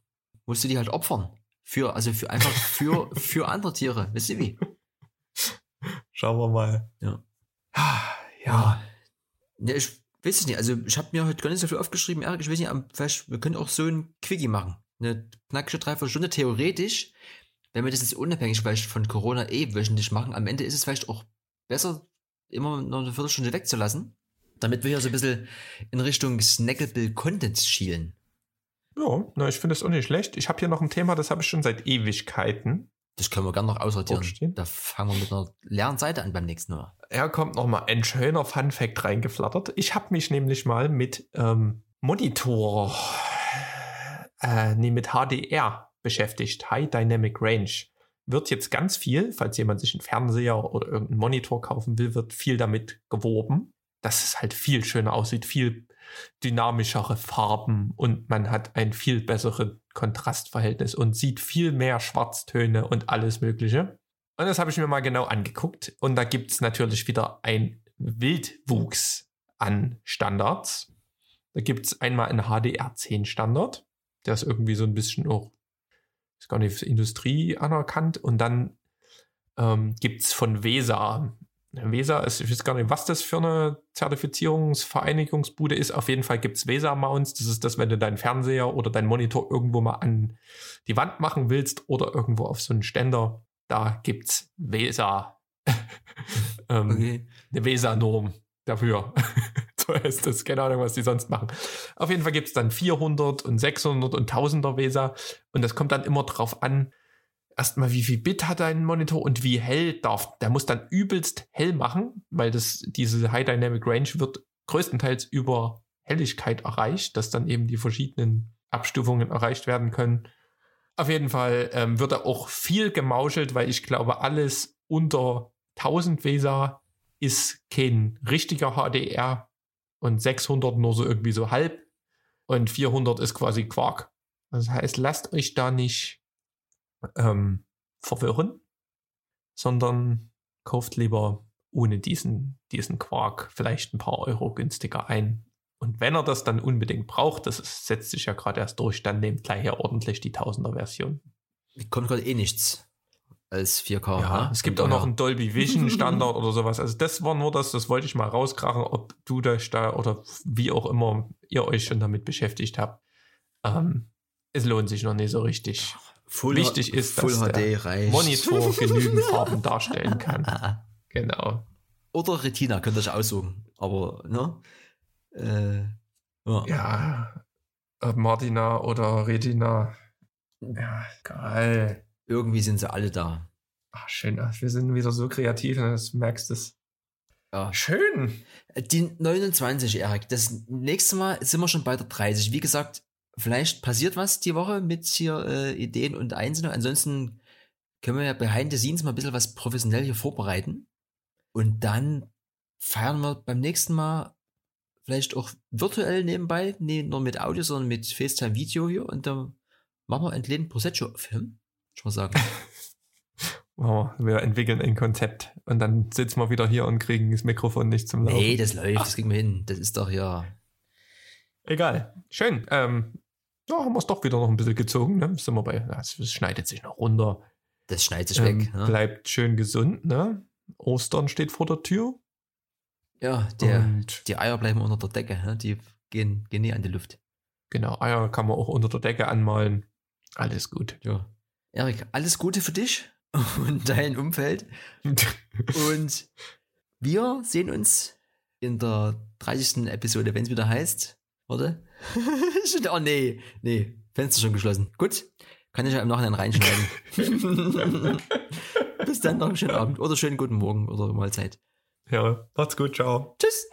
Musst du die halt opfern. Für, also für einfach für, für andere Tiere. Wisst ihr wie? Schauen wir mal. Ja. Ja. ja ich weiß es nicht. Also ich habe mir heute gar nicht so viel aufgeschrieben. Erik, ich weiß nicht, wir können auch so ein Quickie machen. Eine knackige Dreiviertelstunde. Theoretisch, wenn wir das jetzt unabhängig vielleicht von Corona eh wöchentlich machen, am Ende ist es vielleicht auch besser, immer noch eine Viertelstunde wegzulassen damit wir hier so ein bisschen in Richtung Snackable Content schielen. Ja, ich finde das auch nicht schlecht. Ich habe hier noch ein Thema, das habe ich schon seit Ewigkeiten. Das können wir gerne noch aussortieren. Da fangen wir mit einer leeren Seite an beim nächsten Mal. Er kommt noch mal ein schöner Fun-Fact reingeflattert. Ich habe mich nämlich mal mit ähm, Monitor, äh, nee, mit HDR beschäftigt. High Dynamic Range. Wird jetzt ganz viel, falls jemand sich einen Fernseher oder irgendeinen Monitor kaufen will, wird viel damit geworben dass es halt viel schöner aussieht, viel dynamischere Farben und man hat ein viel besseres Kontrastverhältnis und sieht viel mehr Schwarztöne und alles Mögliche. Und das habe ich mir mal genau angeguckt. Und da gibt es natürlich wieder ein Wildwuchs an Standards. Da gibt es einmal einen HDR10 Standard. Der ist irgendwie so ein bisschen auch, ist gar nicht für Industrie anerkannt. Und dann ähm, gibt es von VESA Weser ist, ich weiß gar nicht, was das für eine Zertifizierungsvereinigungsbude ist. Auf jeden Fall gibt es Weser-Mounts. Das ist das, wenn du deinen Fernseher oder deinen Monitor irgendwo mal an die Wand machen willst oder irgendwo auf so einen Ständer. Da gibt es Weser. ähm, okay. Eine Weser-Norm dafür. so heißt das. Keine Ahnung, was die sonst machen. Auf jeden Fall gibt es dann 400 und 600 und 1000er Weser. Und das kommt dann immer drauf an, erstmal, wie viel Bit hat dein Monitor und wie hell darf. Der muss dann übelst hell machen, weil das, diese High Dynamic Range wird größtenteils über Helligkeit erreicht, dass dann eben die verschiedenen Abstufungen erreicht werden können. Auf jeden Fall ähm, wird da auch viel gemauschelt, weil ich glaube, alles unter 1000 WESA ist kein richtiger HDR und 600 nur so irgendwie so halb und 400 ist quasi Quark. Das heißt, lasst euch da nicht ähm, verwirren, sondern kauft lieber ohne diesen, diesen Quark vielleicht ein paar Euro günstiger ein. Und wenn er das dann unbedingt braucht, das ist, setzt sich ja gerade erst durch, dann nehmt gleich hier ordentlich die Tausender-Version. Kommt gerade eh nichts als 4K. Ja, ne? es gibt auch noch einen Dolby Vision Standard oder sowas. Also das war nur das, das wollte ich mal rauskrachen, ob du euch da oder wie auch immer ihr euch schon damit beschäftigt habt. Ähm, es lohnt sich noch nicht so richtig. Full Wichtig ist, Full dass HD der reicht. Monitor genügend Farben darstellen kann. Genau. Oder Retina, könnt ihr euch aussuchen. Aber, ne? Äh, ja. Ja, ob Martina oder Retina. Ja, geil. Irgendwie sind sie alle da. Ach, schön. Wir sind wieder so kreativ, ne, das merkst du. Ja. Schön. Die 29, Erik. Das nächste Mal sind wir schon bei der 30. Wie gesagt, vielleicht passiert was die Woche mit hier äh, Ideen und Einzelnen. Ansonsten können wir ja behind the scenes mal ein bisschen was professionell hier vorbereiten. Und dann feiern wir beim nächsten Mal vielleicht auch virtuell nebenbei, nicht nur mit Audio, sondern mit FaceTime-Video hier. Und dann machen wir einen kleinen Prosecco-Film. Ich mal sagen. Oh, wir entwickeln ein Konzept und dann sitzen wir wieder hier und kriegen das Mikrofon nicht zum Laufen. Nee, das läuft, das kriegen wir hin. Das ist doch ja. Egal. Schön. Ähm, ja, haben wir es doch wieder noch ein bisschen gezogen. Ne? Sind wir bei, es es schneidet sich noch runter. Das schneidet sich Ähm, weg. Ne? Bleibt schön gesund. Ne? Ostern steht vor der Tür. Ja, der, Und die Eier bleiben unter der Decke. Ne? Die gehen, gehen nie an die Luft. genau, Eier kann man auch unter der Decke anmalen. Alles gut. Ja. Erik, alles Gute für dich und dein Umfeld. Und wir sehen uns in der 30. Episode, wenn es wieder heißt. Warte. Oh nee, nee, Fenster schon geschlossen. Gut, kann ich ja im Nachhinein reinschneiden. Bis dann, noch einen schönen Abend oder schönen guten Morgen oder Mahlzeit. ja, macht's gut. Ciao. Tschüss.